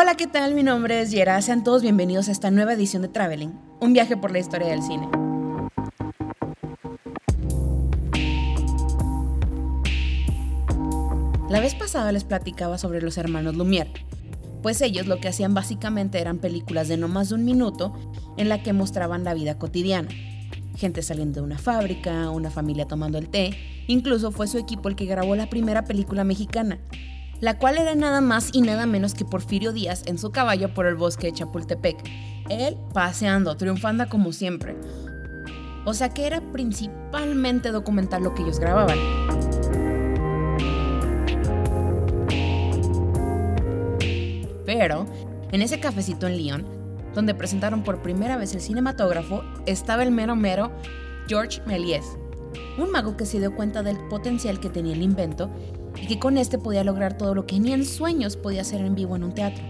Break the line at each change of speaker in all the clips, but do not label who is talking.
Hola, ¿qué tal? Mi nombre es Yera. Sean todos bienvenidos a esta nueva edición de Traveling, un viaje por la historia del cine. La vez pasada les platicaba sobre los hermanos Lumière, pues ellos lo que hacían básicamente eran películas de no más de un minuto en la que mostraban la vida cotidiana. Gente saliendo de una fábrica, una familia tomando el té, incluso fue su equipo el que grabó la primera película mexicana, la cual era nada más y nada menos que Porfirio Díaz en su caballo por el bosque de Chapultepec, él paseando, triunfando como siempre. O sea que era principalmente documental lo que ellos grababan. Pero, en ese cafecito en Lyon, donde presentaron por primera vez el cinematógrafo, estaba el mero mero George Méliès, un mago que se dio cuenta del potencial que tenía el invento y que con este podía lograr todo lo que ni en sueños podía hacer en vivo en un teatro.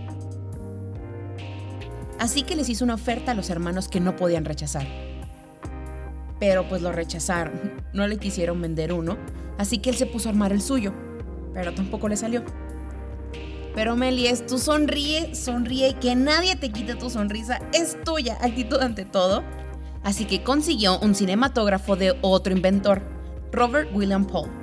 Así que les hizo una oferta a los hermanos que no podían rechazar. Pero pues lo rechazaron, no le quisieron vender uno, así que él se puso a armar el suyo, pero tampoco le salió. Pero Melies, tú sonríe, sonríe que nadie te quite tu sonrisa, es tuya, actitud ante todo. Así que consiguió un cinematógrafo de otro inventor, Robert William Paul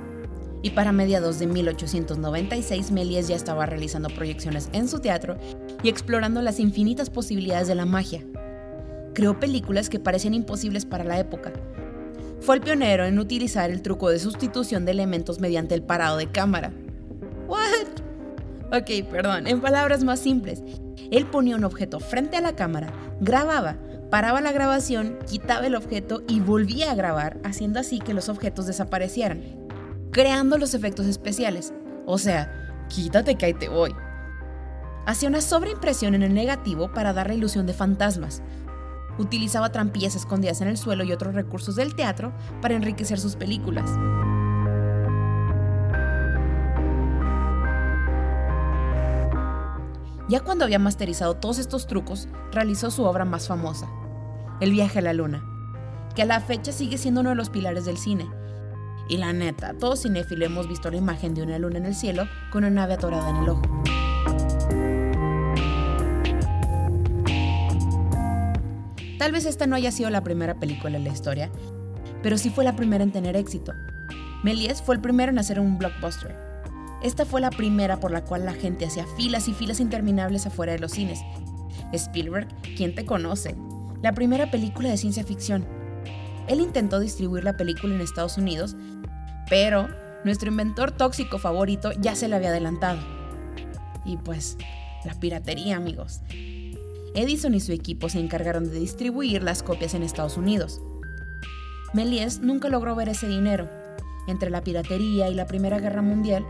y para mediados de 1896 Méliès ya estaba realizando proyecciones en su teatro y explorando las infinitas posibilidades de la magia. Creó películas que parecían imposibles para la época. Fue el pionero en utilizar el truco de sustitución de elementos mediante el parado de cámara. ¿What? Ok, perdón, en palabras más simples. Él ponía un objeto frente a la cámara, grababa, paraba la grabación, quitaba el objeto y volvía a grabar, haciendo así que los objetos desaparecieran creando los efectos especiales. O sea, quítate que ahí te voy. Hacía una sobreimpresión en el negativo para dar la ilusión de fantasmas. Utilizaba trampillas escondidas en el suelo y otros recursos del teatro para enriquecer sus películas. Ya cuando había masterizado todos estos trucos, realizó su obra más famosa, El viaje a la luna, que a la fecha sigue siendo uno de los pilares del cine y la neta, todos cinéfilos hemos visto la imagen de una luna en el cielo con una nave atorada en el ojo. Tal vez esta no haya sido la primera película en la historia, pero sí fue la primera en tener éxito. Méliès fue el primero en hacer un blockbuster. Esta fue la primera por la cual la gente hacía filas y filas interminables afuera de los cines. Spielberg, ¿quién te conoce? La primera película de ciencia ficción. Él intentó distribuir la película en Estados Unidos, pero nuestro inventor tóxico favorito ya se le había adelantado. Y pues, la piratería, amigos. Edison y su equipo se encargaron de distribuir las copias en Estados Unidos. Méliès nunca logró ver ese dinero. Entre la piratería y la Primera Guerra Mundial,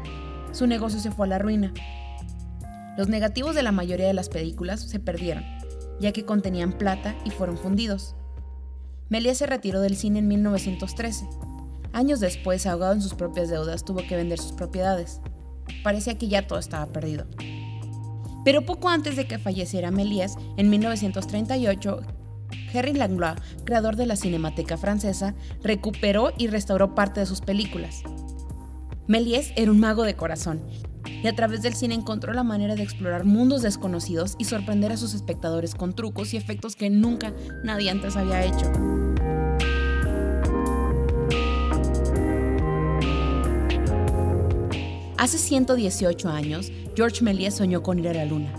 su negocio se fue a la ruina. Los negativos de la mayoría de las películas se perdieron, ya que contenían plata y fueron fundidos. Méliès se retiró del cine en 1913 Años después, ahogado en sus propias deudas, tuvo que vender sus propiedades. Parecía que ya todo estaba perdido. Pero poco antes de que falleciera Méliès, en 1938, Henry Langlois, creador de la Cinemateca Francesa, recuperó y restauró parte de sus películas. Méliès era un mago de corazón y a través del cine encontró la manera de explorar mundos desconocidos y sorprender a sus espectadores con trucos y efectos que nunca nadie antes había hecho. Hace 118 años, George Méliès soñó con ir a la Luna.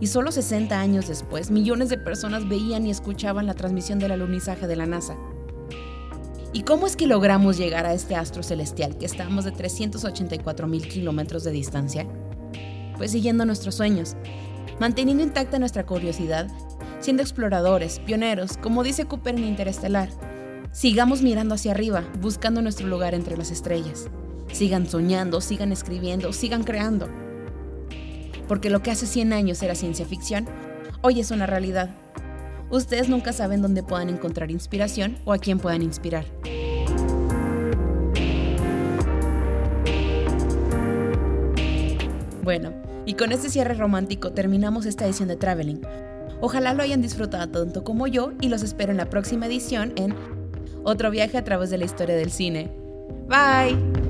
Y solo 60 años después, millones de personas veían y escuchaban la transmisión del alunizaje de la NASA. ¿Y cómo es que logramos llegar a este astro celestial que más de 384 mil kilómetros de distancia? Pues siguiendo nuestros sueños, manteniendo intacta nuestra curiosidad, siendo exploradores, pioneros, como dice Cooper en Interestelar. Sigamos mirando hacia arriba, buscando nuestro lugar entre las estrellas. Sigan soñando, sigan escribiendo, sigan creando. Porque lo que hace 100 años era ciencia ficción, hoy es una realidad. Ustedes nunca saben dónde puedan encontrar inspiración o a quién puedan inspirar. Bueno, y con este cierre romántico terminamos esta edición de Traveling. Ojalá lo hayan disfrutado tanto como yo y los espero en la próxima edición en Otro viaje a través de la historia del cine. Bye.